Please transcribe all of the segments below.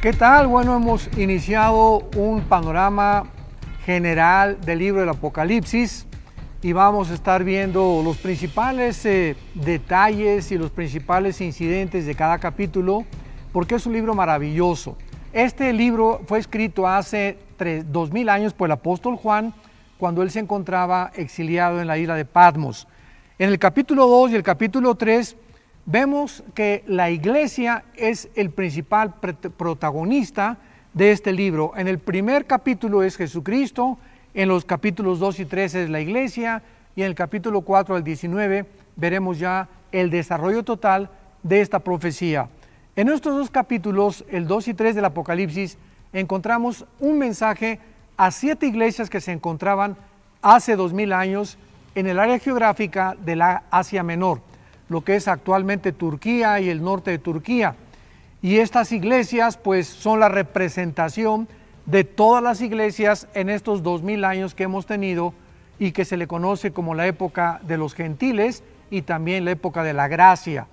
¿Qué tal? Bueno, hemos iniciado un panorama general del libro del Apocalipsis y vamos a estar viendo los principales eh, detalles y los principales incidentes de cada capítulo porque es un libro maravilloso. Este libro fue escrito hace dos mil años por el apóstol Juan cuando él se encontraba exiliado en la isla de Patmos. En el capítulo 2 y el capítulo 3 vemos que la iglesia es el principal protagonista de este libro. En el primer capítulo es Jesucristo, en los capítulos 2 y 3 es la iglesia y en el capítulo 4 al 19 veremos ya el desarrollo total de esta profecía. En estos dos capítulos, el 2 y 3 del Apocalipsis, encontramos un mensaje a siete iglesias que se encontraban hace dos mil años en el área geográfica de la Asia Menor lo que es actualmente Turquía y el norte de Turquía. Y estas iglesias pues son la representación de todas las iglesias en estos dos mil años que hemos tenido y que se le conoce como la época de los gentiles y también la época de la gracia.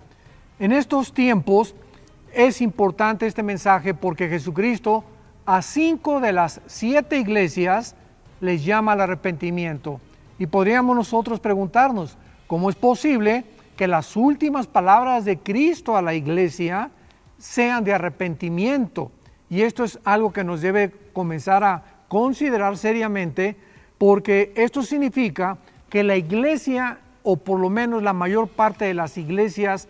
En estos tiempos es importante este mensaje porque Jesucristo a cinco de las siete iglesias les llama al arrepentimiento. Y podríamos nosotros preguntarnos, ¿cómo es posible que las últimas palabras de Cristo a la iglesia sean de arrepentimiento. Y esto es algo que nos debe comenzar a considerar seriamente porque esto significa que la iglesia, o por lo menos la mayor parte de las iglesias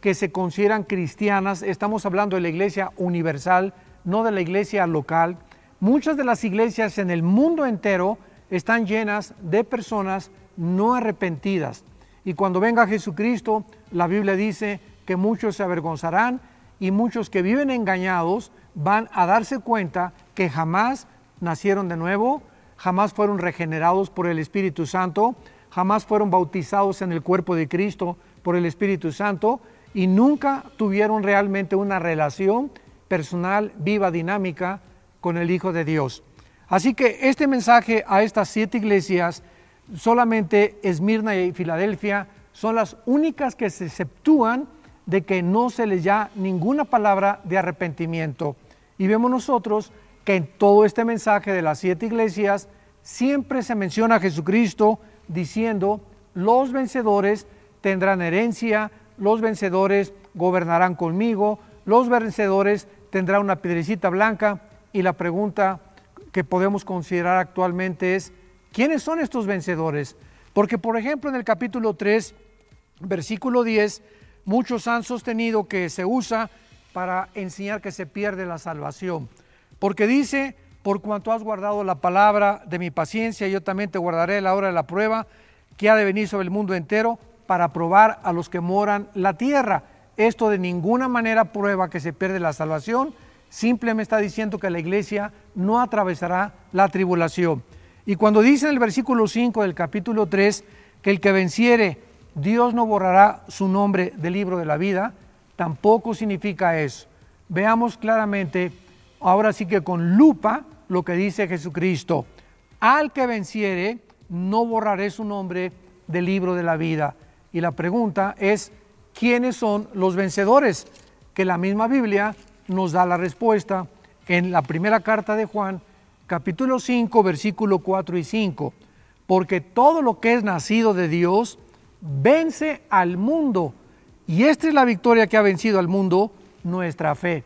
que se consideran cristianas, estamos hablando de la iglesia universal, no de la iglesia local, muchas de las iglesias en el mundo entero están llenas de personas no arrepentidas. Y cuando venga Jesucristo, la Biblia dice que muchos se avergonzarán y muchos que viven engañados van a darse cuenta que jamás nacieron de nuevo, jamás fueron regenerados por el Espíritu Santo, jamás fueron bautizados en el cuerpo de Cristo por el Espíritu Santo y nunca tuvieron realmente una relación personal, viva, dinámica con el Hijo de Dios. Así que este mensaje a estas siete iglesias solamente Esmirna y Filadelfia son las únicas que se exceptúan de que no se les da ninguna palabra de arrepentimiento. Y vemos nosotros que en todo este mensaje de las siete iglesias siempre se menciona a Jesucristo diciendo, los vencedores tendrán herencia, los vencedores gobernarán conmigo, los vencedores tendrán una piedrecita blanca. Y la pregunta que podemos considerar actualmente es, ¿Quiénes son estos vencedores? Porque, por ejemplo, en el capítulo 3, versículo 10, muchos han sostenido que se usa para enseñar que se pierde la salvación. Porque dice, por cuanto has guardado la palabra de mi paciencia, yo también te guardaré la hora de la prueba que ha de venir sobre el mundo entero para probar a los que moran la tierra. Esto de ninguna manera prueba que se pierde la salvación, simplemente está diciendo que la iglesia no atravesará la tribulación. Y cuando dice en el versículo 5 del capítulo 3 que el que venciere, Dios no borrará su nombre del libro de la vida, tampoco significa eso. Veamos claramente, ahora sí que con lupa, lo que dice Jesucristo. Al que venciere, no borraré su nombre del libro de la vida. Y la pregunta es, ¿quiénes son los vencedores? Que la misma Biblia nos da la respuesta en la primera carta de Juan, capítulo 5, versículo 4 y 5, porque todo lo que es nacido de Dios vence al mundo. Y esta es la victoria que ha vencido al mundo, nuestra fe.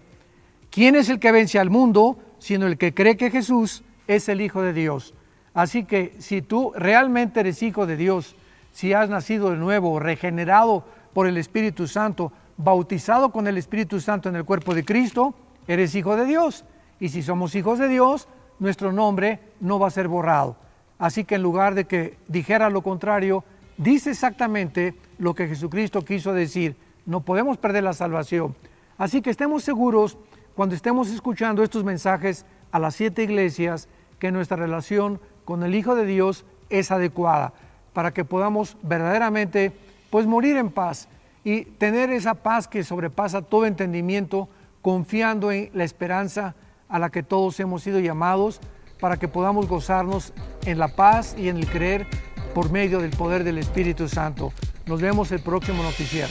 ¿Quién es el que vence al mundo? Sino el que cree que Jesús es el Hijo de Dios. Así que si tú realmente eres hijo de Dios, si has nacido de nuevo, regenerado por el Espíritu Santo, bautizado con el Espíritu Santo en el cuerpo de Cristo, eres hijo de Dios. Y si somos hijos de Dios, nuestro nombre no va a ser borrado. Así que en lugar de que dijera lo contrario, dice exactamente lo que Jesucristo quiso decir. No podemos perder la salvación. Así que estemos seguros cuando estemos escuchando estos mensajes a las siete iglesias que nuestra relación con el Hijo de Dios es adecuada para que podamos verdaderamente pues morir en paz y tener esa paz que sobrepasa todo entendimiento confiando en la esperanza a la que todos hemos sido llamados para que podamos gozarnos en la paz y en el creer por medio del poder del Espíritu Santo. Nos vemos el próximo noticiero.